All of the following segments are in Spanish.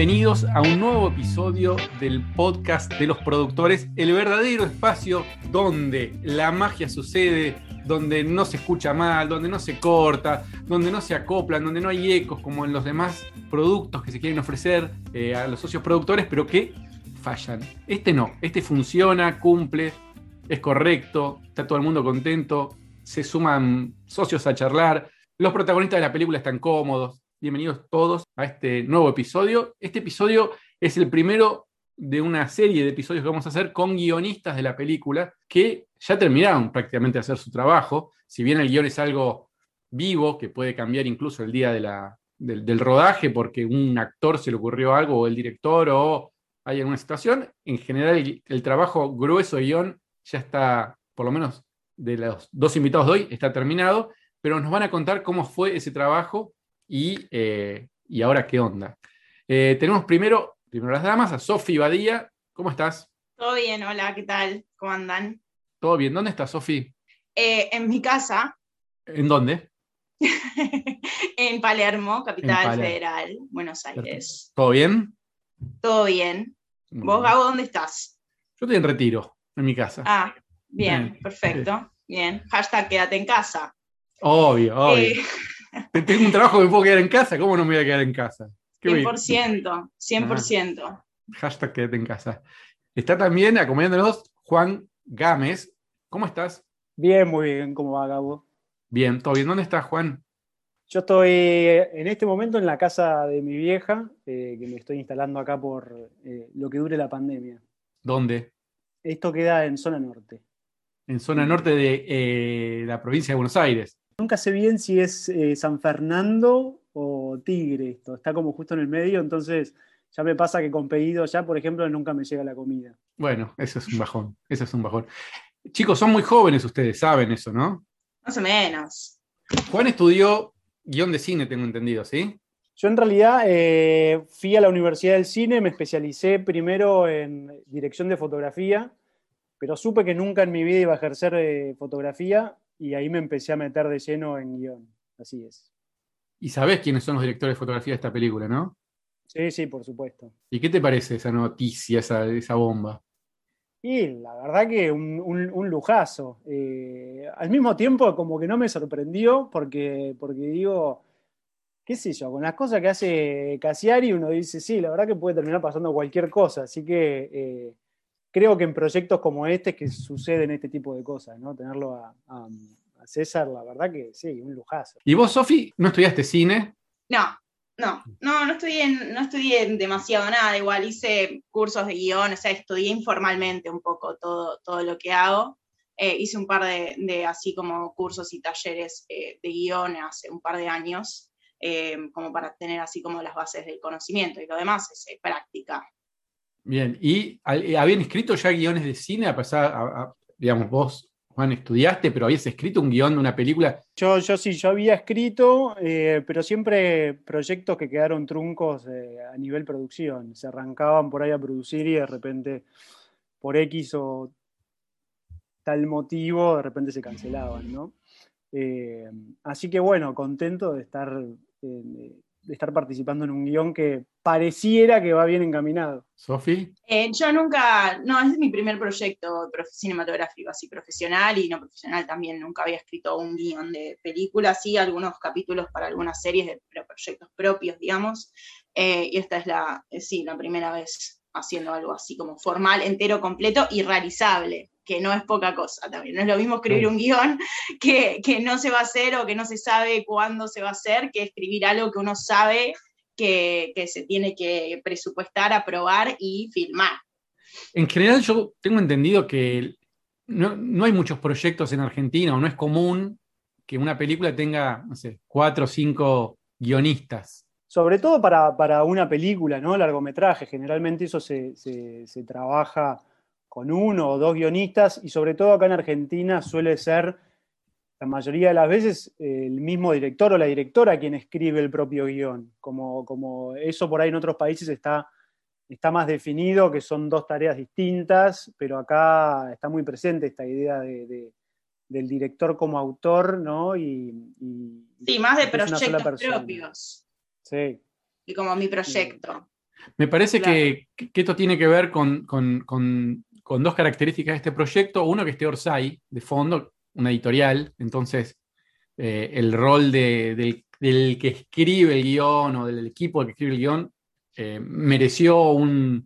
Bienvenidos a un nuevo episodio del podcast de los productores, el verdadero espacio donde la magia sucede, donde no se escucha mal, donde no se corta, donde no se acoplan, donde no hay ecos como en los demás productos que se quieren ofrecer eh, a los socios productores, pero que fallan. Este no, este funciona, cumple, es correcto, está todo el mundo contento, se suman socios a charlar, los protagonistas de la película están cómodos, bienvenidos todos a este nuevo episodio. Este episodio es el primero de una serie de episodios que vamos a hacer con guionistas de la película que ya terminaron prácticamente de hacer su trabajo. Si bien el guion es algo vivo, que puede cambiar incluso el día del, rodaje porque un actor se le ocurrió algo o el director o hay alguna situación, en general el, el trabajo grueso de guion ya está, por lo menos de los dos invitados de hoy, está terminado, pero nos van a contar cómo fue ese trabajo eh, y, ahora qué onda. Eh, tenemos primero, primero las damas, a Sofi Badía. ¿Cómo estás? Todo bien, hola, ¿qué tal? ¿Cómo andan? Todo bien. ¿Dónde estás, Sofi? Eh, en mi casa. ¿En dónde? en Palermo, capital federal, Buenos Aires. ¿Todo bien? Todo bien. ¿Vos, Gabo, dónde estás? Yo estoy en retiro, en mi casa. Ah, bien, perfecto. Bien. Hashtag quédate en casa. Obvio, obvio. Tengo un trabajo que me puedo quedar en casa, ¿cómo no me voy a quedar en casa? 100%, 100%. hashtag quédate en casa. Está también acompañándonos Juan Gámez. ¿Cómo estás? Bien, muy bien. ¿Cómo va, Gabo? Bien, ¿todo bien? ¿Dónde estás, Juan? Yo estoy en este momento en la casa de mi vieja, eh, que me estoy instalando acá por eh, lo que dure la pandemia. ¿Dónde? Esto queda en zona norte. En zona norte de eh, la provincia de Buenos Aires. Nunca sé bien si es eh, San Fernando o Tigre esto. Está como justo en el medio, entonces ya me pasa que con pedido ya, por ejemplo, nunca me llega la comida. Bueno, eso es un bajón. Eso es un bajón. Chicos, son muy jóvenes ustedes, saben eso, ¿no? Más o menos. Juan estudió guion de cine, tengo entendido, ¿sí? Yo en realidad eh, fui a la Universidad del Cine, me especialicé primero en dirección de fotografía, pero supe que nunca en mi vida iba a ejercer eh, fotografía y ahí me empecé a meter de lleno en guion. Así es. Y sabés quiénes son los directores de fotografía de esta película, ¿no? Sí, sí, por supuesto. ¿Y qué te parece esa noticia, esa, esa bomba? Y la verdad que un, lujazo. Eh, al mismo tiempo, como que no me sorprendió, porque, porque digo, qué sé yo, con las cosas que hace Casiari, uno dice, sí, la verdad que puede terminar pasando cualquier cosa. Así que eh, creo que en proyectos como este que suceden este tipo de cosas, ¿no? Tenerlo a, César, la verdad que sí, un lujazo. ¿Y vos, Sofi, no estudiaste cine? No, no, no, no estudié, no estudié demasiado nada, igual hice cursos de guion, o sea, estudié informalmente un poco todo, todo lo que hago. Eh, hice un par de, así como cursos y talleres eh, de guion hace un par de años, eh, como para tener así como las bases del conocimiento y lo demás es práctica. Bien, ¿y eh, habían escrito ya guiones de cine? A pesar, digamos, vos, Juan, estudiaste, pero habías escrito un guion de una película. Yo, yo sí, yo había escrito, eh, pero siempre proyectos que quedaron truncos eh, a nivel producción. Se arrancaban por ahí a producir y de repente, por X o tal motivo, de repente se cancelaban, ¿no? así que bueno, contento de estar de estar participando en un guion que pareciera que va bien encaminado. ¿Sofi? Eh, yo nunca, no, es mi primer proyecto cinematográfico, así profesional y no profesional también. Nunca había escrito un guion de película, sí, algunos capítulos para algunas series de proyectos propios, digamos. Eh, y esta es la, eh, sí, la primera vez haciendo algo así como formal, entero, completo y realizable que no es poca cosa también. No es lo mismo escribir un guion que, no se va a hacer o que no se sabe cuándo se va a hacer, que escribir algo que uno sabe que, se tiene que presupuestar, aprobar y filmar. En general yo tengo entendido que no, hay muchos proyectos en Argentina o no es común que una película tenga, no sé, cuatro o cinco guionistas. Sobre todo para, una película, ¿no? Largometraje. Generalmente eso se, se trabaja con uno o dos guionistas y sobre todo acá en Argentina suele ser la mayoría de las veces el mismo director o la directora quien escribe el propio guion. Como, como eso por ahí en otros países está, está más definido, que son dos tareas distintas, pero acá está muy presente esta idea de, del director como autor, ¿no? Y, sí, más de proyectos propios. Sí. Y como mi proyecto. Me parece que, esto tiene que ver con, dos características de este proyecto. Uno, que esté Orsay, de fondo, una editorial, entonces eh, el rol del, que escribe el guion o del equipo que escribe el guion eh, mereció una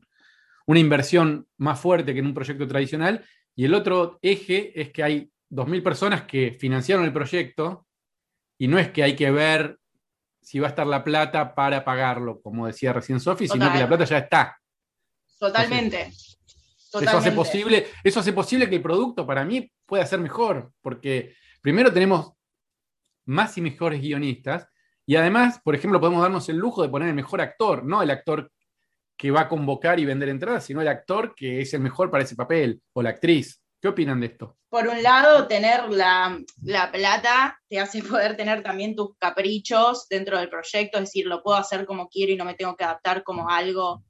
inversión más fuerte que en un proyecto tradicional. Y el otro eje es que hay 2.000 personas que financiaron el proyecto y no es que hay que ver si va a estar la plata para pagarlo, como decía recién Sofi, sino que la plata ya está. Totalmente. Eso, hace posible, eso hace posible que el producto para mí pueda ser mejor, porque primero tenemos más y mejores guionistas, y además, por ejemplo, podemos darnos el lujo de poner el mejor actor, no el actor que va a convocar y vender entradas, sino el actor que es el mejor para ese papel, o la actriz. ¿Qué opinan de esto? Por un lado, tener la, plata te hace poder tener también tus caprichos dentro del proyecto, es decir, lo puedo hacer como quiero y no me tengo que adaptar como algo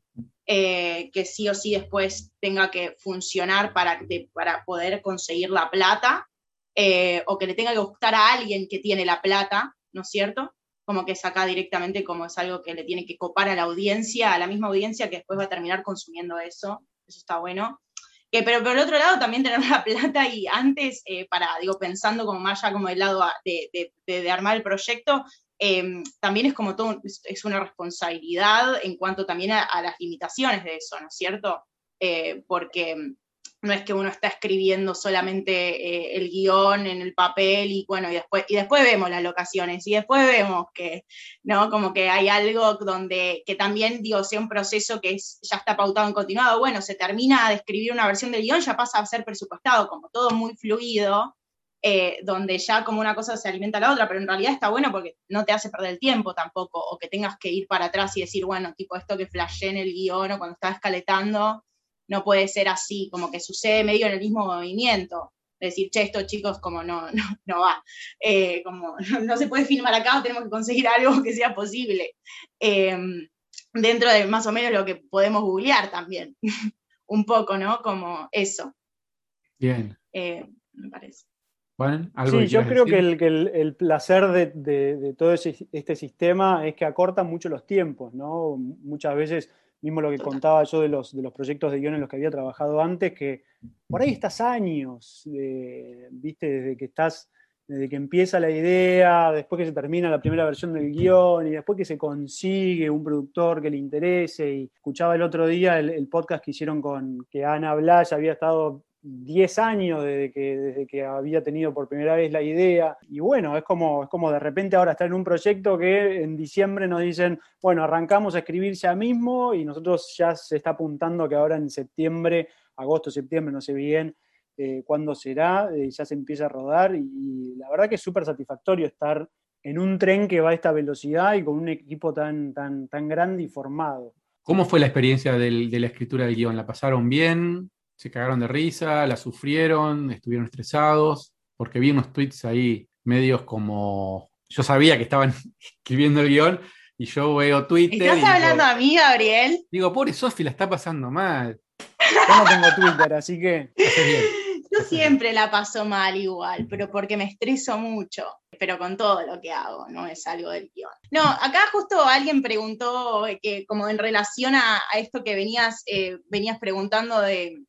eh, que sí o sí después tenga que funcionar para, para poder conseguir la plata, eh, o que le tenga que gustar a alguien que tiene la plata, ¿no es cierto? Como que es acá directamente como es algo que le tiene que copar a la audiencia, a la misma audiencia que después va a terminar consumiendo eso. Eso está bueno pero por el otro lado también tener la plata y antes, eh, para, digo, pensando como más ya como del lado de, armar el proyecto, em, también es como es, una responsabilidad en cuanto también a, las limitaciones de eso, ¿no es cierto? Eh, porque no es que uno está escribiendo solamente eh, el guion en el papel y bueno, y después, y después vemos las locaciones y después vemos que, ¿no? Como que hay algo donde, que también, digo, sea un proceso que ya está pautado en continuado, bueno, se termina de escribir una versión del guion, ya pasa a ser presupuestado, como todo muy fluido, eh, donde ya como una cosa se alimenta a la otra, pero en realidad está bueno porque no te hace perder el tiempo tampoco, o que tengas que ir para atrás y decir, bueno, tipo esto que flashé en el guion o cuando estaba escaletando, no puede ser así, como que sucede medio en el mismo movimiento. Decir, che, esto chicos, como no, no, va, eh, como no, se puede filmar acá, tenemos que conseguir algo que sea posible. Em, dentro de más o menos lo que podemos googlear también, un poco, ¿no? Como eso. Bien. Eh, me parece. Bueno, sí, yo creo que, el, placer de, todo este sistema es que acorta mucho los tiempos, ¿no? Muchas veces mismo lo que contaba yo de los, de los proyectos de guion en los que había trabajado antes, que por ahí estás años, viste, desde que estás, desde que empieza la idea, después que se termina la primera versión del guion y después que se consigue un productor que le interese. Y escuchaba el otro día el, podcast que hicieron con que Ana Blas había estado 10 años desde que, desde que había tenido por primera vez la idea. Y bueno, es como, es como de repente ahora estar en un proyecto que en diciembre nos dicen, bueno, arrancamos a escribir ya mismo y nosotros ya se está apuntando que ahora en septiembre, agosto, septiembre, no sé bien eh, cuándo será, eh, ya se empieza a rodar y, la verdad que es súper satisfactorio estar en un tren que va a esta velocidad y con un equipo tan, tan, tan grande y formado. ¿Cómo fue la experiencia de la escritura del guion? ¿La pasaron bien? Se cagaron de risa, la sufrieron, estuvieron estresados, porque vi unos tweets ahí medios como, yo sabía que estaban escribiendo el guion y yo veo Twitter. ¿Estás hablando a mí, Gabriel? Digo, pobre Sofi, la está pasando mal. Yo no tengo Twitter, así que... Yo siempre la paso mal igual, pero porque me estreso mucho, pero con todo lo que hago, no es algo del guion. No, acá justo alguien preguntó que como en relación a, esto que venías, eh, venías preguntando de,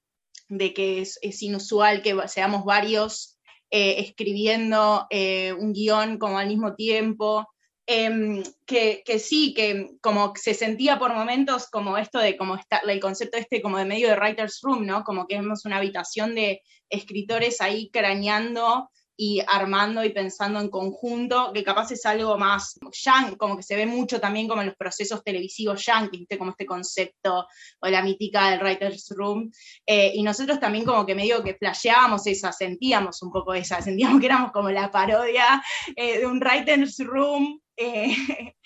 de que es, inusual que seamos varios eh, escribiendo eh, un guion como al mismo tiempo. Em, que, sí, que como se sentía por momentos como esto de como está, el concepto este como de medio de writer's room, ¿no? Como que vemos una habitación de escritores ahí craneando y armando y pensando en conjunto, que capaz es algo más yang, como que se ve mucho también como en los procesos televisivos yankees, como este concepto o la mítica del writer's room. Eh, y nosotros también como que medio que flasheábamos esa, sentíamos un poco esa, sentíamos que éramos como la parodia eh, de un writer's room eh,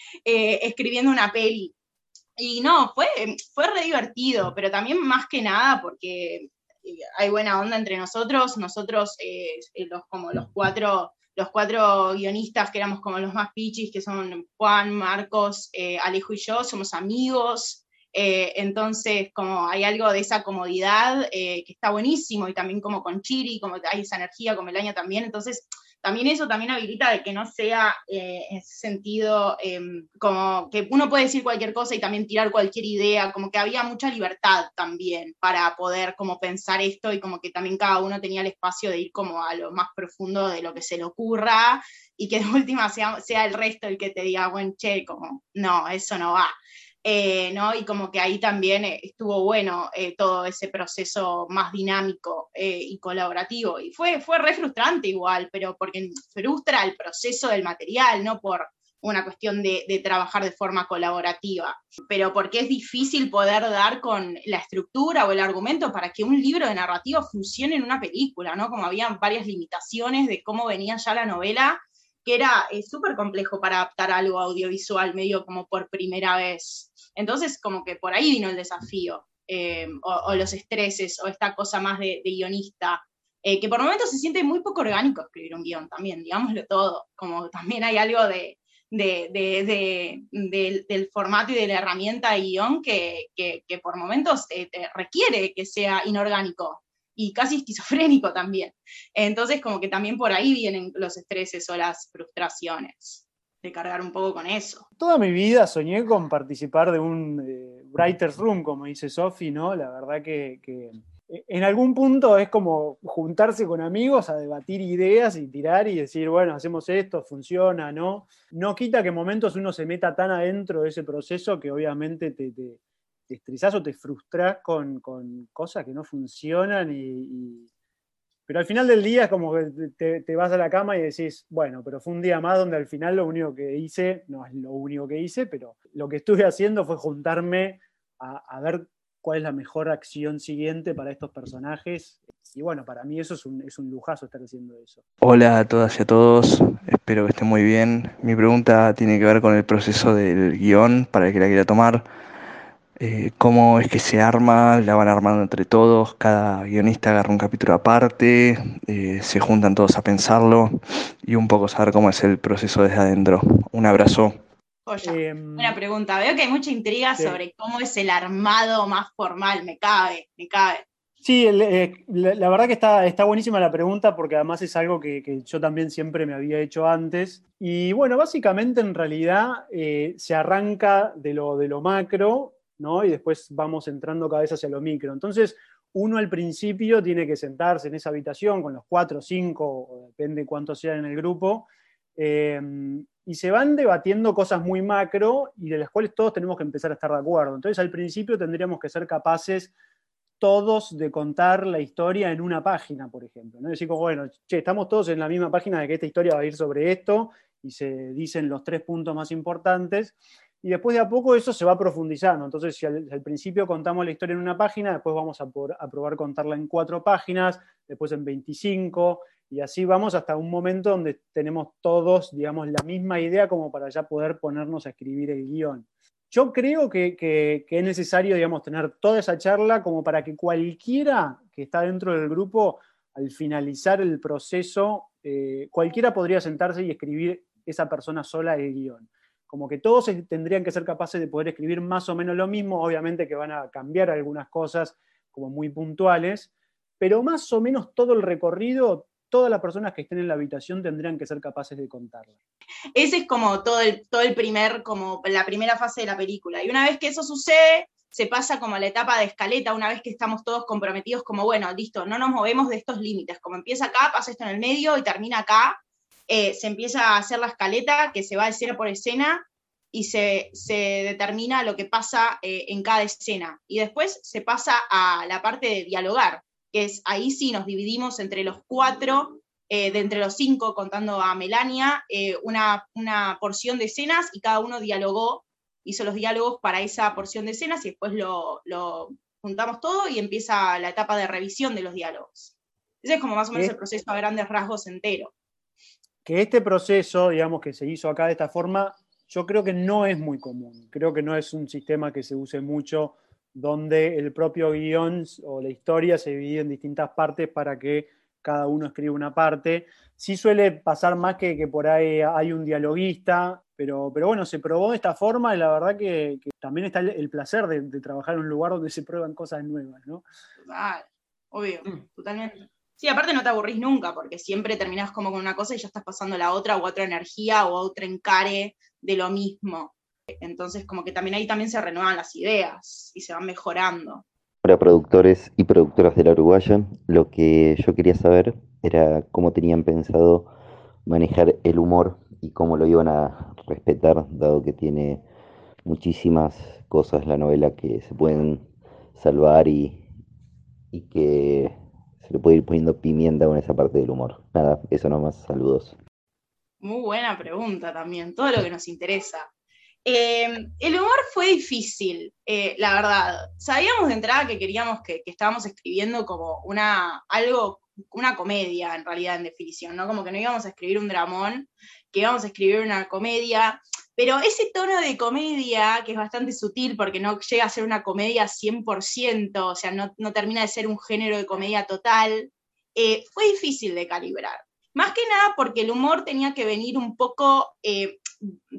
escribiendo una peli. Y no, fue, fue re divertido, pero también más que nada porque hay buena onda entre nosotros, nosotros eh, eh, los, como los cuatro, los cuatro guionistas que éramos como los más pichis, que son Juan, Marcos, eh, Alejo y yo, somos amigos, entonces como hay algo de esa comodidad que está buenísimo, y también como con Chiri, como hay esa energía con Melania también, entonces también eso también habilita de que no sea eh, en ese sentido em, como que uno puede decir cualquier cosa y también tirar cualquier idea, como que había mucha libertad también para poder como pensar esto y como que también cada uno tenía el espacio de ir como a lo más profundo de lo que se le ocurra y que de última sea, sea el resto el que te diga, bueno, che, como, no, eso no va. Eh, ¿no? Y como que ahí también eh, estuvo bueno eh, todo ese proceso más dinámico y colaborativo. Y fue, fue re frustrante igual, pero porque frustra el proceso del material, no por una cuestión de, de, trabajar de forma colaborativa, pero porque es difícil poder dar con la estructura o el argumento para que un libro de narrativa funcione en una película, ¿no? Como había varias limitaciones de cómo venía ya la novela, que era súper complejo para adaptar algo audiovisual, medio como por primera vez. Entonces, como que por ahí vino el desafío, eh, o, los estreses, o esta cosa más de, guionista, eh, que por momentos se siente muy poco orgánico escribir un guion también, digámoslo todo, como también hay algo de, del formato y de la herramienta de guion que, por momentos te requiere que sea inorgánico y casi esquizofrénico también. Entonces, como que también por ahí vienen los estreses o las frustraciones de cargar un poco con eso. Toda mi vida soñé con participar de un Writer's Room, como dice Sofi, ¿no? La verdad que, eh, en algún punto es como juntarse con amigos a debatir ideas y tirar y decir, bueno, hacemos esto, funciona, ¿no? No quita que en momentos uno se meta tan adentro de ese proceso que obviamente te, te, o te frustras con, cosas que no funcionan y pero al final del día es como que te, vas a la cama y decís, bueno, pero fue un día más donde al final lo único que hice, no es lo único que hice, pero lo que estuve haciendo fue juntarme a, ver cuál es la mejor acción siguiente para estos personajes. Y bueno, para mí eso es un, es un lujazo estar haciendo eso. Hola a todas y a todos, espero que estén muy bien. Mi pregunta tiene que ver con el proceso del guion para el que la quiera tomar. Eh, cómo es que se arma, la van armando entre todos, cada guionista agarra un capítulo aparte, eh, se juntan todos a pensarlo y un poco saber cómo es el proceso desde adentro. Un abrazo. Oye, em, buena pregunta. Veo que hay mucha intriga sobre cómo es el armado más formal. Me cabe, me cabe. Sí, eh, la, verdad que está, está buenísima la pregunta porque además es algo que, yo también siempre me había hecho antes. Y bueno, básicamente en realidad se arranca de lo, de lo macro y después vamos entrando cada vez hacia lo micro. Entonces, uno al principio tiene que sentarse en esa habitación con los cuatro cinco, depende cuántos sean en el grupo, eh, y se van debatiendo cosas muy macro y de las cuales todos tenemos que empezar a estar de acuerdo. Entonces, al principio tendríamos que ser capaces todos de contar la historia en una página, por ejemplo. ¿no? Decir, bueno, che, estamos todos en la misma página de que esta historia va a ir sobre esto y se dicen los tres puntos más importantes y después de a poco eso se va profundizando. Entonces, si al, principio contamos la historia en una página, después vamos a, probar contarla en cuatro páginas, después en 25, y así vamos hasta un momento donde tenemos todos, digamos, la misma idea como para ya poder ponernos a escribir el guion. Yo creo que, es necesario, digamos, tener toda esa charla como para que cualquiera que está dentro del grupo, al finalizar el proceso, eh, cualquiera podría sentarse y escribir esa persona sola el guion como que todos tendrían que ser capaces de poder escribir más o menos lo mismo, obviamente que van a cambiar algunas cosas como muy puntuales, pero más o menos todo el recorrido, todas las personas que estén en la habitación tendrían que ser capaces de contarlo. Ese es como todo el, todo el primer, como la primera fase de la película. Y una vez que eso sucede, se pasa como la etapa de escaleta, una vez que estamos todos comprometidos, como bueno, listo, no nos movemos de estos límites, como empieza acá, pasa esto en el medio y termina acá, eh, se empieza a hacer la escaleta que se va escena por escena y se, determina lo que pasa eh, en cada escena. Y después se pasa a la parte de dialogar, que es ahí sí nos dividimos entre los cuatro, eh, de entre los cinco, contando a Melania, una, porción de escenas y cada uno dialogó, hizo los diálogos para esa porción de escenas y después lo, lo juntamos todo y empieza la etapa de revisión de los diálogos. Ese es como más o menos el proceso a grandes rasgos entero que este proceso, digamos, que se hizo acá de esta forma, yo creo que no es muy común. Creo que no es un sistema que se use mucho donde el propio guion o la historia se divide en distintas partes para que cada uno escriba una parte. Sí suele pasar más que, que por ahí hay un dialoguista, pero, pero bueno, se probó de esta forma y la verdad que, también está el, placer de, trabajar en un lugar donde se prueban cosas nuevas, ¿no? obvio, mm. totalmente. Sí, aparte no te aburrís nunca, porque siempre terminás como con una cosa y ya estás pasando la otra o otra energía o otro encare de lo mismo. Entonces, como que también ahí también se renuevan las ideas y se van mejorando. Para productores y productoras de la Uruguaya, lo que yo quería saber era cómo tenían pensado manejar el humor y cómo lo iban a respetar, dado que tiene muchísimas cosas la novela que se pueden salvar y, y que se le puede ir poniendo pimienta con esa parte del humor. Nada, eso nomás, saludos. Muy buena pregunta también, todo lo que nos interesa. Eh, el humor fue difícil, eh, la verdad. Sabíamos de entrada que queríamos que, que, estábamos escribiendo como una, algo, una comedia en realidad en definición, ¿no? Como que no íbamos a escribir un dramón, que íbamos a escribir una comedia, pero ese tono de comedia, que es bastante sutil porque no llega a ser una comedia 100%, o sea, no, no termina de ser un género de comedia total, eh, fue difícil de calibrar. Más que nada porque el humor tenía que venir un poco eh,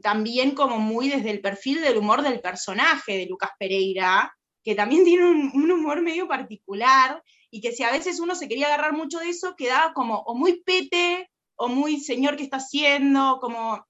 también como muy desde el perfil del humor del personaje de Lucas Pereira, que también tiene un, un, humor medio particular y que si a veces uno se quería agarrar mucho de eso, quedaba como o muy pete o muy señor que está haciendo, como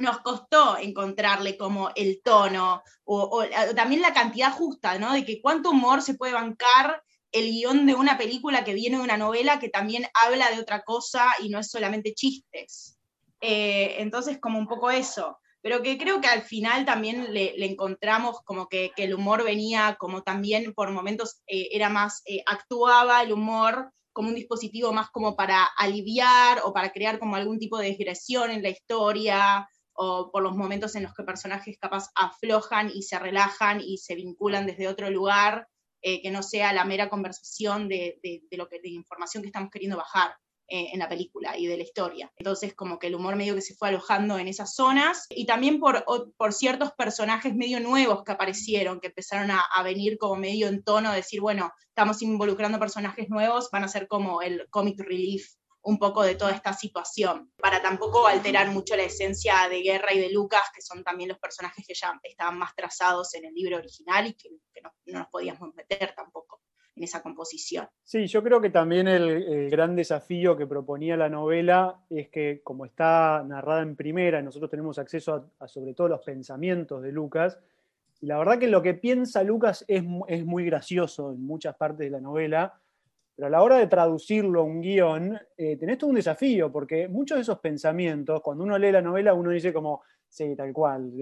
nos costó encontrarle como el tono o, o, o, también la cantidad justa, ¿no? De que cuánto humor se puede bancar el guion de una película que viene de una novela que también habla de otra cosa y no es solamente chistes. Eh, entonces, como un poco eso. Pero que creo que al final también le, le encontramos como que, que, el humor venía como también por momentos eh, era más, eh, actuaba el humor como un dispositivo más como para aliviar o para crear como algún tipo de digresión en la historia o por los momentos en los que personajes capaz aflojan y se relajan y se vinculan desde otro lugar, eh, que no sea la mera conversación de, de, lo que, de información que estamos queriendo bajar eh, en la película y de la historia. Entonces, como que el humor medio que se fue alojando en esas zonas y también por, por ciertos personajes medio nuevos que aparecieron, que empezaron a, a, venir como medio en tono de decir, bueno, estamos involucrando personajes nuevos, van a ser como el comic relief un poco de toda esta situación, para tampoco alterar mucho la esencia de Guerra y de Lucas, que son también los personajes que ya estaban más trazados en el libro original y que, no, no, nos podíamos meter tampoco en esa composición. Sí, yo creo que también el, el, gran desafío que proponía la novela es que como está narrada en primera, nosotros tenemos acceso a, a sobre todo los pensamientos de Lucas, y la verdad que lo que piensa Lucas es, es muy gracioso en muchas partes de la novela, pero a la hora de traducirlo a un guion, eh, tenés todo un desafío, porque muchos de esos pensamientos, cuando uno lee la novela, uno dice como, sí, tal cual,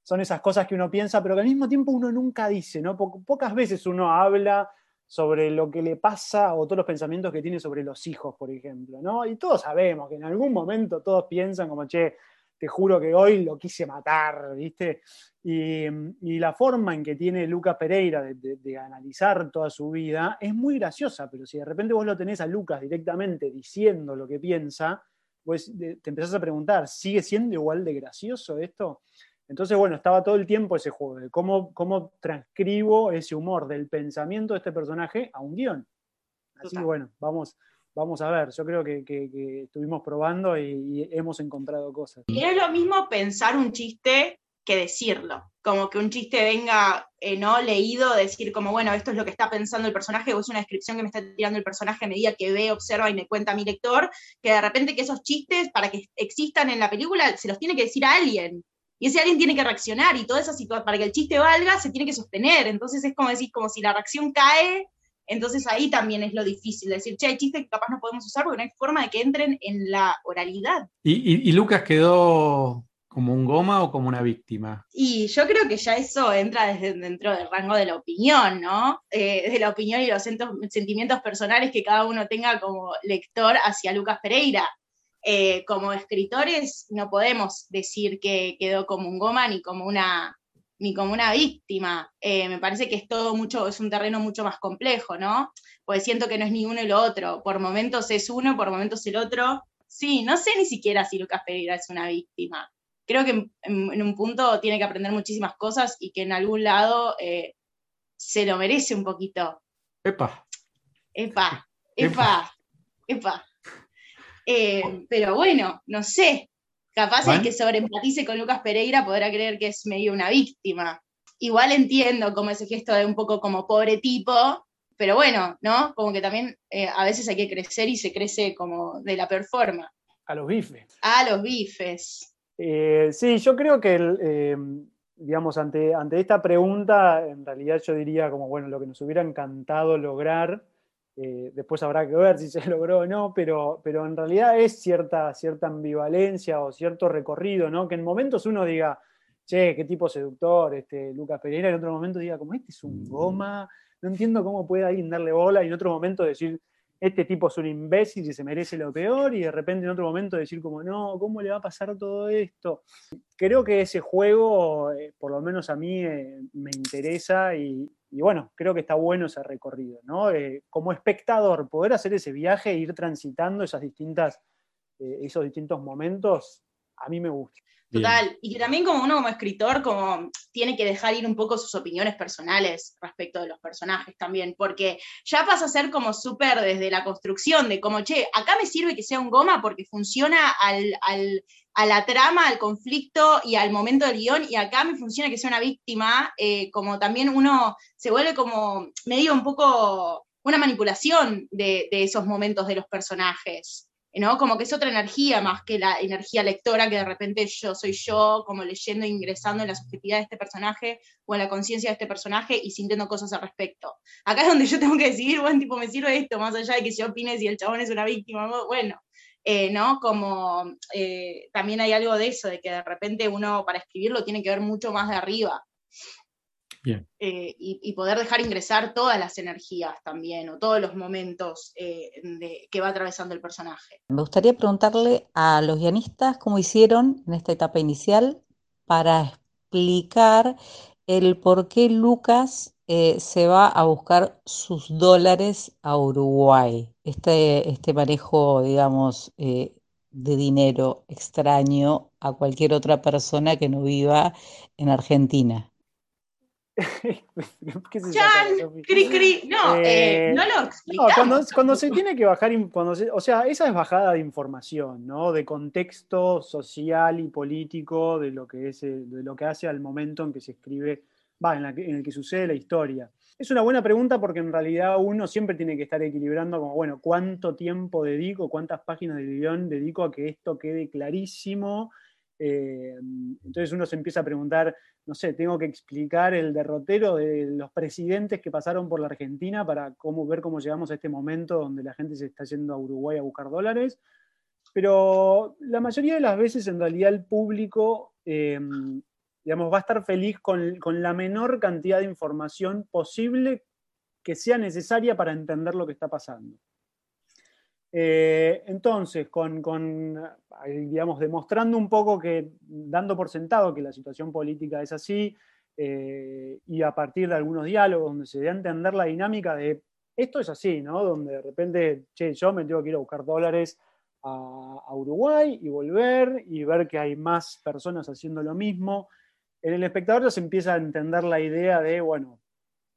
son esas cosas que uno piensa, pero que al mismo tiempo uno nunca dice, ¿no? Po pocas veces uno habla sobre lo que le pasa o todos los pensamientos que tiene sobre los hijos, por ejemplo, ¿no? Y todos sabemos que en algún momento todos piensan como, che, te juro que hoy lo quise matar, ¿viste? Y, y la forma en que tiene Lucas Pereira de, de, de, analizar toda su vida es muy graciosa, pero si de repente vos lo tenés a Lucas directamente diciendo lo que piensa, pues te empezás a preguntar, ¿sigue siendo igual de gracioso esto? Entonces, bueno, estaba todo el tiempo ese juego de cómo, cómo transcribo ese humor del pensamiento de este personaje a un guion. Así que bueno, vamos, vamos a ver, yo creo que, que, que estuvimos probando y, y, hemos encontrado cosas. Y es lo mismo pensar un chiste que decirlo, como que un chiste venga eh, no leído, decir como, bueno, esto es lo que está pensando el personaje, o es una descripción que me está tirando el personaje a medida que ve, observa y me cuenta mi lector, que de repente que esos chistes, para que existan en la película, se los tiene que decir a alguien, y ese alguien tiene que reaccionar, y toda esa situación, para que el chiste valga, se tiene que sostener, entonces es como decir, como si la reacción cae, entonces ahí también es lo difícil, decir, che, hay chistes que capaz no podemos usar porque no hay forma de que entren en la oralidad. ¿Y, y, y Lucas quedó como un goma o como una víctima? Y yo creo que ya eso entra desde dentro del rango de la opinión, ¿no? Eh, de la opinión y los sentimientos personales que cada uno tenga como lector hacia Lucas Pereira. Eh, como escritores no podemos decir que quedó como un goma ni como una ni como una víctima. Eh, me parece que es todo mucho, es un terreno mucho más complejo, ¿no? Pues siento que no es ni uno y lo otro. Por momentos es uno, por momentos el otro. Sí, no sé ni siquiera si Lucas Pereira es una víctima. Creo que en, un punto tiene que aprender muchísimas cosas y que en algún lado eh, se lo merece un poquito. Epa. Epa, epa, epa. Eh, pero bueno, no sé, Capaz el que sobreempatice con Lucas Pereira podrá creer que es medio una víctima. Igual entiendo como ese gesto de un poco como pobre tipo, pero bueno, ¿no? Como que también eh, a veces hay que crecer y se crece como de la performance. A los bifes. A los bifes. Eh, sí, yo creo que, eh, digamos, ante, ante esta pregunta, en realidad yo diría como, bueno, lo que nos hubiera encantado lograr, después habrá que ver si se logró o no, pero, pero en realidad es cierta, cierta ambivalencia o cierto recorrido, ¿no? Que en momentos uno diga, che, qué tipo seductor, este, Lucas Pereira, en otro momento diga, como este es un goma, no entiendo cómo puede alguien darle bola y en otro momento decir, este tipo es un imbécil y se merece lo peor, y de repente en otro momento decir como, no, ¿cómo le va a pasar todo esto? Creo que ese juego, eh, por lo menos a mí, eh, me interesa y, bueno, creo que está bueno ese recorrido, ¿no? Eh, como espectador, poder hacer ese viaje e ir transitando esas distintas, esos distintos momentos, a mí me gusta. Total, y que también como uno como escritor como tiene que dejar ir un poco sus opiniones personales respecto de los personajes también, porque ya pasa a ser como súper desde la construcción de como, che, acá me sirve que sea un goma porque funciona al, a la trama, al conflicto y al momento del guion, y acá me funciona que sea una víctima, eh, como también uno se vuelve como medio un poco una manipulación de, de esos momentos de los personajes. Como que es otra energía más que la energía lectora que de repente yo soy yo, como leyendo e ingresando en la subjetividad de este personaje o en la conciencia de este personaje y sintiendo cosas al respecto. Acá es donde yo tengo que decidir, bueno, tipo, me sirve esto, más allá de que yo opine si el chabón es una víctima, bueno, eh, ¿no? Como eh, también hay algo de eso, de que de repente uno para escribirlo tiene que ver mucho más de arriba. Eh, y, poder dejar ingresar todas las energías también, o todos los momentos eh, que va atravesando el personaje. Me gustaría preguntarle a los guionistas cómo hicieron en esta etapa inicial para explicar el por qué Lucas eh, se va a buscar sus dólares a Uruguay. Este, este manejo, digamos, de dinero extraño a cualquier otra persona que no viva en Argentina. No, eh, no lo no, cuando, se tiene que bajar, cuando o sea, esa es bajada de información, ¿no? De contexto social y político de lo que es, eh, de lo que hace al momento en que se escribe, va, en, en el que sucede la historia. Es una buena pregunta porque en realidad uno siempre tiene que estar equilibrando como, bueno, cuánto tiempo dedico, cuántas páginas de guion dedico a que esto quede clarísimo eh, entonces uno se empieza a preguntar, no sé, tengo que explicar el derrotero de los presidentes que pasaron por la Argentina para cómo, ver cómo llegamos a este momento donde la gente se está yendo a Uruguay a buscar dólares. Pero la mayoría de las veces en realidad el público, eh, digamos, va a estar feliz con, con la menor cantidad de información posible que sea necesaria para entender lo que está pasando. Eh, entonces, con, digamos, demostrando un poco que, dando por sentado que la situación política es así, eh, y a partir de algunos diálogos donde se dé a entender la dinámica de esto es así, ¿no? Donde de repente, che, yo me tengo que ir a buscar dólares a, a Uruguay y volver y ver que hay más personas haciendo lo mismo. En el espectador ya se empieza a entender la idea de, bueno,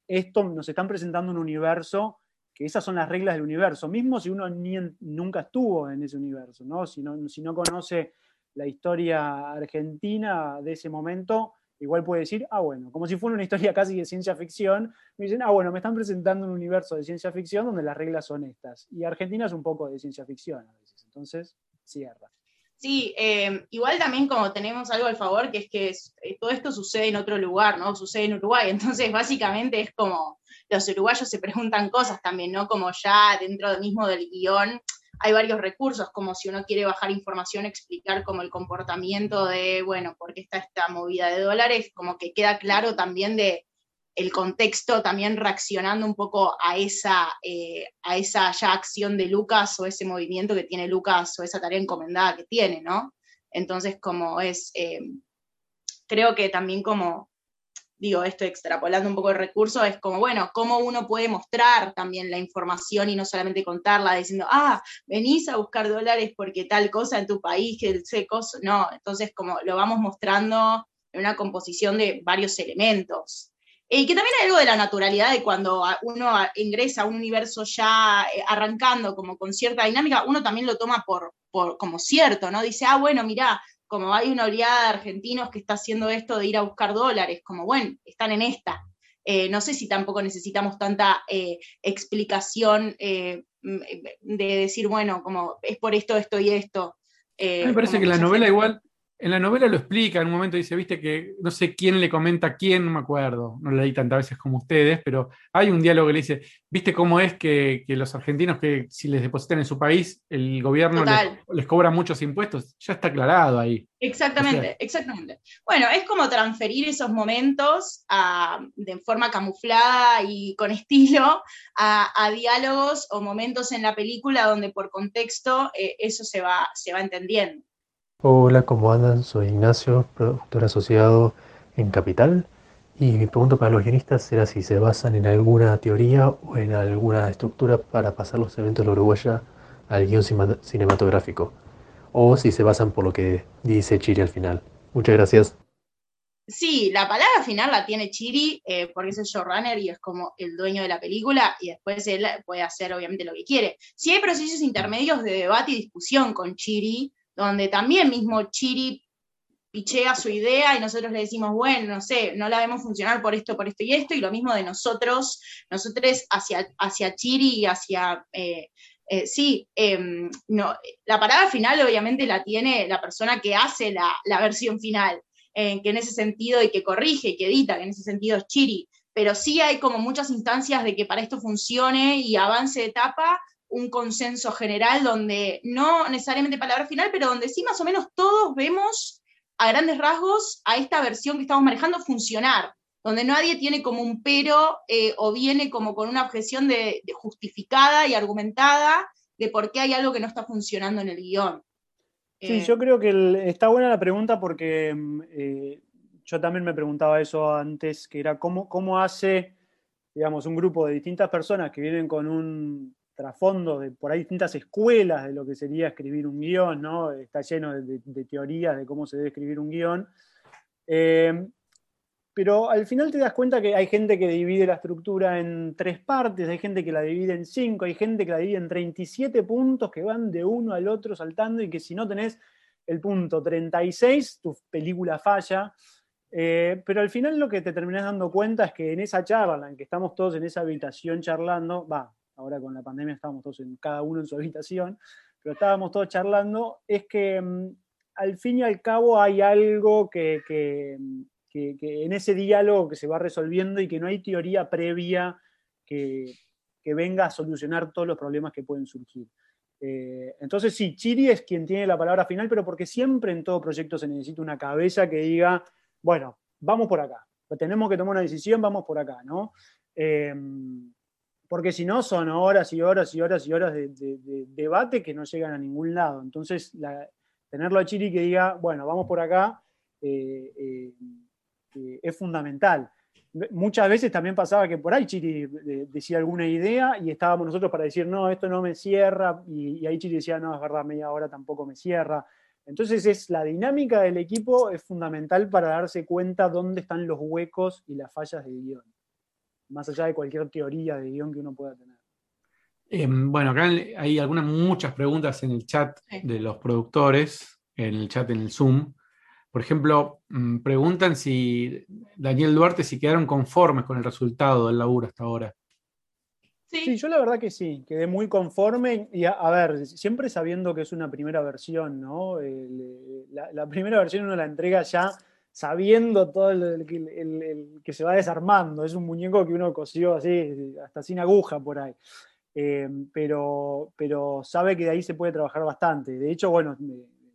esto nos están presentando un universo que esas son las reglas del universo, mismo si uno nunca estuvo en ese universo, ¿no? Si, ¿no? si no conoce la historia argentina de ese momento, igual puede decir, ah, bueno, como si fuera una historia casi de ciencia ficción, me dicen, ah, bueno, me están presentando un universo de ciencia ficción donde las reglas son estas. Y Argentina es un poco de ciencia ficción a veces, entonces cierra. Sí, eh, igual también como tenemos algo al favor, que es que eh, todo esto sucede en otro lugar, ¿no? Sucede en Uruguay, entonces básicamente es como los uruguayos se preguntan cosas también, ¿no? Como ya dentro mismo del guion hay varios recursos, como si uno quiere bajar información, explicar como el comportamiento de, bueno, por qué está esta movida de dólares, como que queda claro también de el contexto también reaccionando un poco a esa, eh, a esa ya acción de Lucas o ese movimiento que tiene Lucas o esa tarea encomendada que tiene, ¿no? Entonces, como es, eh, creo que también como digo, esto extrapolando un poco el recurso, es como, bueno, cómo uno puede mostrar también la información y no solamente contarla diciendo, ah, venís a buscar dólares porque tal cosa en tu país, que el cosa, no, entonces como lo vamos mostrando en una composición de varios elementos. Y que también hay algo de la naturalidad de cuando uno ingresa a un universo ya eh, arrancando como con cierta dinámica, uno también lo toma por, por como cierto, ¿no? Dice, ah, bueno, mira como hay una oleada de argentinos que está haciendo esto de ir a buscar dólares, como bueno, están en esta. Eh, no sé si tampoco necesitamos tanta eh, explicación de decir, bueno, como es por esto, esto y esto. me parece que la novela igual en la novela lo explica, en un momento dice, viste que no sé quién le comenta a quién, no me acuerdo, no lo leí tantas veces como ustedes, pero hay un diálogo que le dice, viste cómo es que, los argentinos que si les depositan en su país, el gobierno les, cobra muchos impuestos, ya está aclarado ahí. Exactamente, exactamente. Bueno, es como transferir esos momentos de forma camuflada y con estilo a, diálogos o momentos en la película donde por contexto eh, eso se va, se va entendiendo. Hola, ¿cómo andan? Soy Ignacio, productor asociado en Capital. Y mi pregunta para los guionistas era si se basan en alguna teoría o en alguna estructura para pasar los eventos de la Uruguaya al guion cinematográfico. O si se basan por lo que dice Chiri al final. Muchas gracias. Sí, la palabra final la tiene Chiri eh, porque es el showrunner y es como el dueño de la película y después él puede hacer obviamente lo que quiere. Si hay procesos intermedios de debate y discusión con Chiri, donde también mismo Chiri pichea su idea y nosotros le decimos, bueno, no sé, no la vemos funcionar por esto, por esto y esto, y lo mismo de nosotros, nosotros hacia, hacia Chiri y hacia, eh, eh, sí, em, no, la parada final obviamente la tiene la persona que hace la, versión final, que en ese sentido, y que corrige, que edita, que en ese sentido es Chiri, pero sí hay como muchas instancias de que para esto funcione y avance de etapa, un consenso general donde no necesariamente palabra final, pero donde sí más o menos todos vemos a grandes rasgos a esta versión que estamos manejando funcionar, donde nadie tiene como un pero eh, o viene como con una objeción de, justificada y argumentada de por qué hay algo que no está funcionando en el guion. Sí, eh, yo creo que está buena la pregunta porque eh, yo también me preguntaba eso antes, que era cómo, cómo hace, digamos, un grupo de distintas personas que vienen con un trasfondo de por ahí distintas escuelas de lo que sería escribir un guion, ¿no? Está lleno de, teorías de cómo se debe escribir un guion. Eh, pero al final te das cuenta que hay gente que divide la estructura en tres partes, hay gente que la divide en cinco, hay gente que la divide en 37 puntos que van de uno al otro saltando y que si no tenés el punto 36, tu película falla. Eh, pero al final lo que te terminás dando cuenta es que en esa charla en que estamos todos en esa habitación charlando, va, ahora con la pandemia estábamos todos en cada uno en su habitación, pero estábamos todos charlando, es que mm, al fin y al cabo hay algo que, en ese diálogo que se va resolviendo y que no hay teoría previa que, venga a solucionar todos los problemas que pueden surgir. Eh, entonces sí, Chiri es quien tiene la palabra final, pero porque siempre en todo proyecto se necesita una cabeza que diga, bueno, vamos por acá, tenemos que tomar una decisión, vamos por acá, ¿no? Eh, porque si no son horas y horas y horas y horas de, debate que no llegan a ningún lado. Entonces, tenerlo a Chiri que diga, bueno, vamos por acá, eh, eh, eh, es fundamental. Muchas veces también pasaba que por ahí Chiri decía alguna idea y estábamos nosotros para decir, no, esto no me cierra, y, ahí Chiri decía, no, es verdad, media hora tampoco me cierra. Entonces es la dinámica del equipo es fundamental para darse cuenta dónde están los huecos y las fallas de guion más allá de cualquier teoría de guion que uno pueda tener. Em, bueno, acá hay algunas, muchas preguntas en el chat de los productores, en el chat en el Zoom. Por ejemplo, mm, preguntan si Daniel Duarte si quedaron conformes con el resultado del laburo hasta ahora. Sí. yo la verdad que sí, quedé muy conforme y a, ver, siempre sabiendo que es una primera versión, ¿no? la, la, primera versión uno la entrega ya sabiendo todo el, que se va desarmando. Es un muñeco que uno cosió así, hasta sin aguja por ahí. Eh, pero, pero sabe que de ahí se puede trabajar bastante. De hecho, bueno,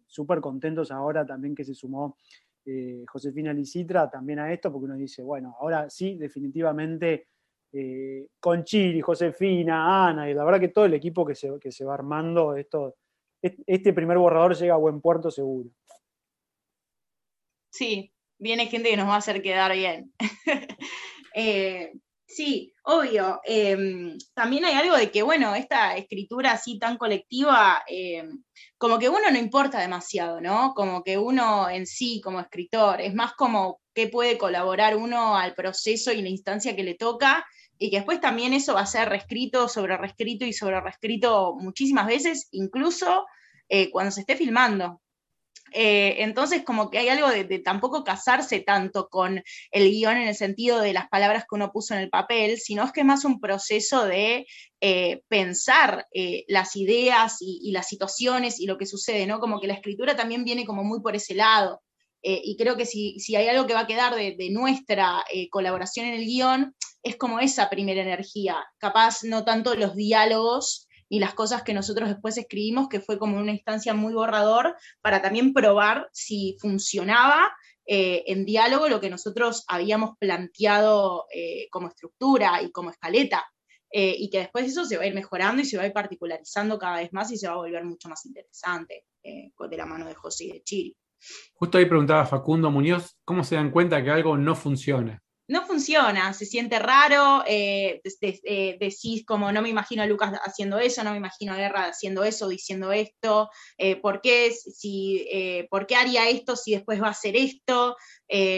súper contentos ahora también que se sumó eh, Josefina Licitra también a esto, porque uno dice, bueno, ahora sí, definitivamente eh, con Chiri, Josefina, Ana, y la verdad que todo el equipo que se, que se va armando, esto, este primer borrador llega a buen puerto seguro. Sí, viene gente que nos va a hacer quedar bien. Eh, sí, obvio. Em, también hay algo de que, bueno, esta escritura así tan colectiva, em, como que uno no importa demasiado, ¿no? Como que uno en sí, como escritor, es más como que puede colaborar uno al proceso y la instancia que le toca, y que después también eso va a ser reescrito, sobre reescrito y sobre reescrito muchísimas veces, incluso eh, cuando se esté filmando. Eh, entonces, como que hay algo de, tampoco casarse tanto con el guion en el sentido de las palabras que uno puso en el papel, sino es que más un proceso de eh, pensar eh, las ideas y, las situaciones y lo que sucede, ¿no? Como que la escritura también viene como muy por ese lado. y creo que si, hay algo que va a quedar de, de nuestra colaboración en el guion, es como esa primera energía, capaz no tanto los diálogos y las cosas que nosotros después escribimos, que fue como una instancia muy borrador para también probar si funcionaba eh, en diálogo lo que nosotros habíamos planteado eh, como estructura y como escaleta. Eh, y que después eso se va a ir mejorando y se va a ir particularizando cada vez más y se va a volver mucho más interesante de la mano de José y de Chiri. Justo ahí preguntaba Facundo Muñoz, ¿cómo se dan cuenta que algo no funciona? No funciona, se siente raro, eh, eh, decís como no me imagino a Lucas haciendo eso, no me imagino a Guerra haciendo eso, diciendo esto, eh, ¿por, qué, si, ¿por qué haría esto si después va a hacer esto?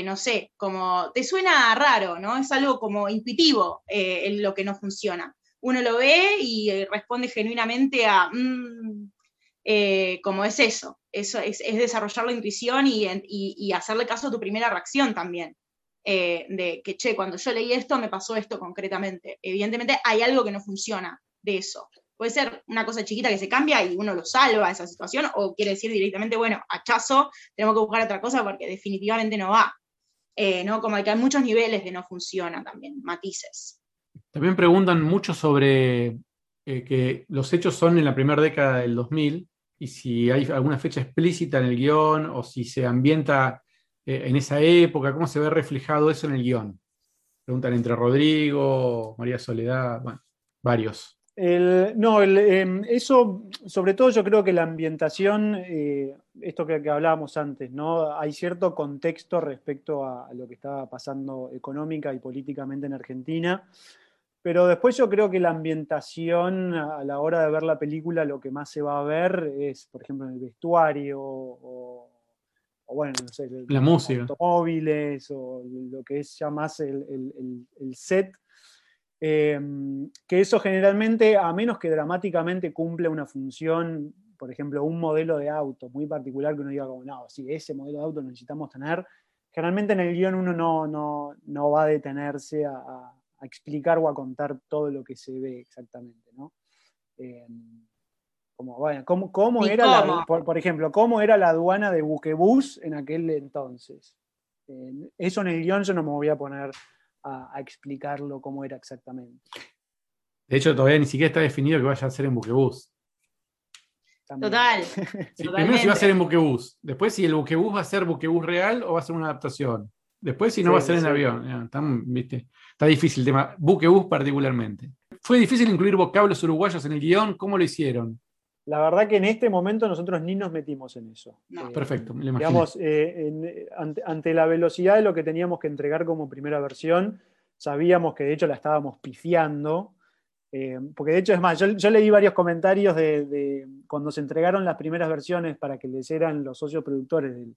no sé, como te suena raro, ¿no? Es algo como intuitivo en lo que no funciona. Uno lo ve y responde genuinamente a, mm, como es eso, eso es, desarrollar la intuición y, y hacerle caso a tu primera reacción también. Eh, de que, che, cuando yo leí esto me pasó esto concretamente. Evidentemente hay algo que no funciona de eso. Puede ser una cosa chiquita que se cambia y uno lo salva esa situación, o quiere decir directamente, bueno, hachazo, tenemos que buscar otra cosa porque definitivamente no va. Eh, ¿no? Como que hay muchos niveles de no funciona también, matices. También preguntan mucho sobre eh, que los hechos son en la primera década del 2000 y si hay alguna fecha explícita en el guion o si se ambienta eh, en esa época? ¿Cómo se ve reflejado eso en el guion? Preguntan entre Rodrigo, María Soledad, bueno, varios. no, em, eso, sobre todo yo creo que la ambientación, eh, esto que, hablábamos antes, ¿no? Hay cierto contexto respecto a, lo que estaba pasando económica y políticamente en Argentina, pero después yo creo que la ambientación a la hora de ver la película lo que más se va a ver es, por ejemplo, en el vestuario o o bueno, no sé, la música. automóviles o lo que es ya más el, set. Em, que eso generalmente, a menos que dramáticamente cumple una función, por ejemplo, un modelo de auto muy particular que uno diga como, no, sí, ese modelo de auto necesitamos tener, generalmente en el guion uno no, no, va a detenerse a, explicar o a contar todo lo que se ve exactamente, ¿no? Em, ¿cómo, era, La, por, ejemplo, cómo era la aduana de buquebús en aquel entonces? eso en el guion yo no me voy a poner a, explicarlo cómo era exactamente. De hecho, todavía ni siquiera está definido que vaya a ser en buquebús. Total. primero si va a ser en buquebús, después si el buquebús va a ser buquebús real o va a ser una adaptación. Después si no va a ser en avión. Está, difícil el tema. Buquebús particularmente. ¿Fue difícil incluir vocablos uruguayos en el guion? ¿Cómo lo hicieron? La verdad que en este momento nosotros ni nos metimos en eso. Eh, Perfecto, me Digamos, eh, ante, la velocidad de lo que teníamos que entregar como primera versión, sabíamos que de hecho la estábamos pifiando. Eh, porque de hecho, es más, yo, leí varios comentarios de, cuando se entregaron las primeras versiones para que les eran los socios productores de,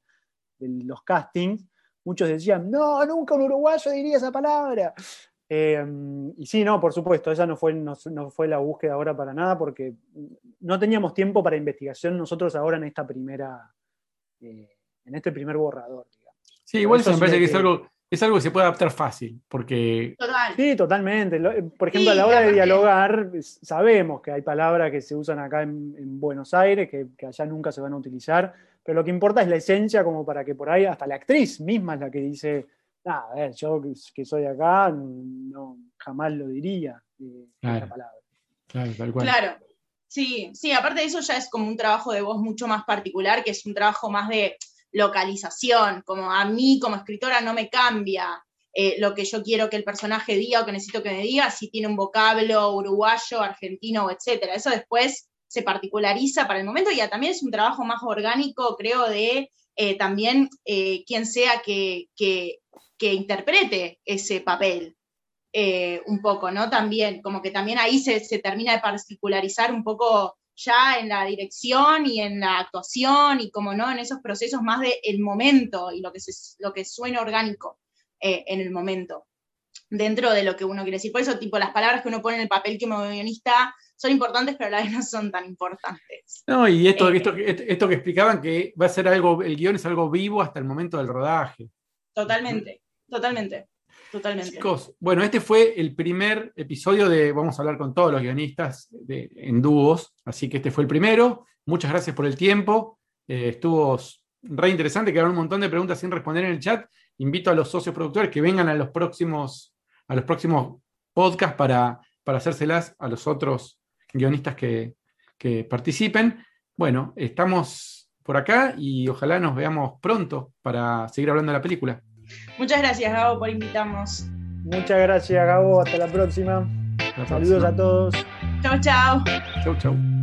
los castings. Muchos decían, no, nunca un uruguayo diría esa palabra. Em, y sí, no, por supuesto, esa no fue, no, fue la búsqueda ahora para nada, porque no teníamos tiempo para investigación nosotros ahora en esta primera, eh, en este primer borrador, digamos. Sí, igual eso me parece que, es algo, es algo que se puede adaptar fácil, porque... Sí, totalmente. Eh, por ejemplo, a la hora de dialogar, sabemos que hay palabras que se usan acá en, Buenos Aires, que, que, allá nunca se van a utilizar, pero lo que importa es la esencia, como para que por ahí hasta la actriz misma es la que dice a ver, yo que soy acá, no, jamás lo diría eh, claro, palabra. Claro, Claro. Sí, sí, aparte de eso ya es como un trabajo de voz mucho más particular, que es un trabajo más de localización, como a mí como escritora no me cambia eh, lo que yo quiero que el personaje diga o que necesito que me diga, si tiene un vocablo uruguayo, argentino, etcétera. Eso después se particulariza para el momento y ya también es un trabajo más orgánico, creo, de eh, también quien sea que, que interprete ese papel. Eh, un poco, ¿no? También, como que también ahí se, termina de particularizar un poco ya en la dirección y en la actuación y como no, en esos procesos más del el momento y lo que, lo que suena orgánico eh, en el momento, dentro de lo que uno quiere decir. Por eso, tipo, las palabras que uno pone en el papel como guionista son importantes, pero a la vez no son tan importantes. No, y esto, Eh, esto, esto que explicaban que va a ser algo, el guion es algo vivo hasta el momento del rodaje. Totalmente, totalmente, totalmente. Chicos, bueno, este fue el primer episodio de, vamos a hablar con todos los guionistas de- en dúos, así que este fue el primero. Muchas gracias por el tiempo. Eh, estuvo re interesante, quedaron un montón de preguntas sin responder en el chat. Invito a los socios productores que vengan a los próximos, a los próximos podcasts para, para hacérselas a los otros guionistas que, que participen. Bueno, estamos por acá y ojalá nos veamos pronto para seguir hablando de la película. Muchas gracias, Gabo, por invitarnos. Muchas gracias, Gabo. Hasta la próxima. Hasta Saludos próxima. a todos. Chau, chau. Chau, chau.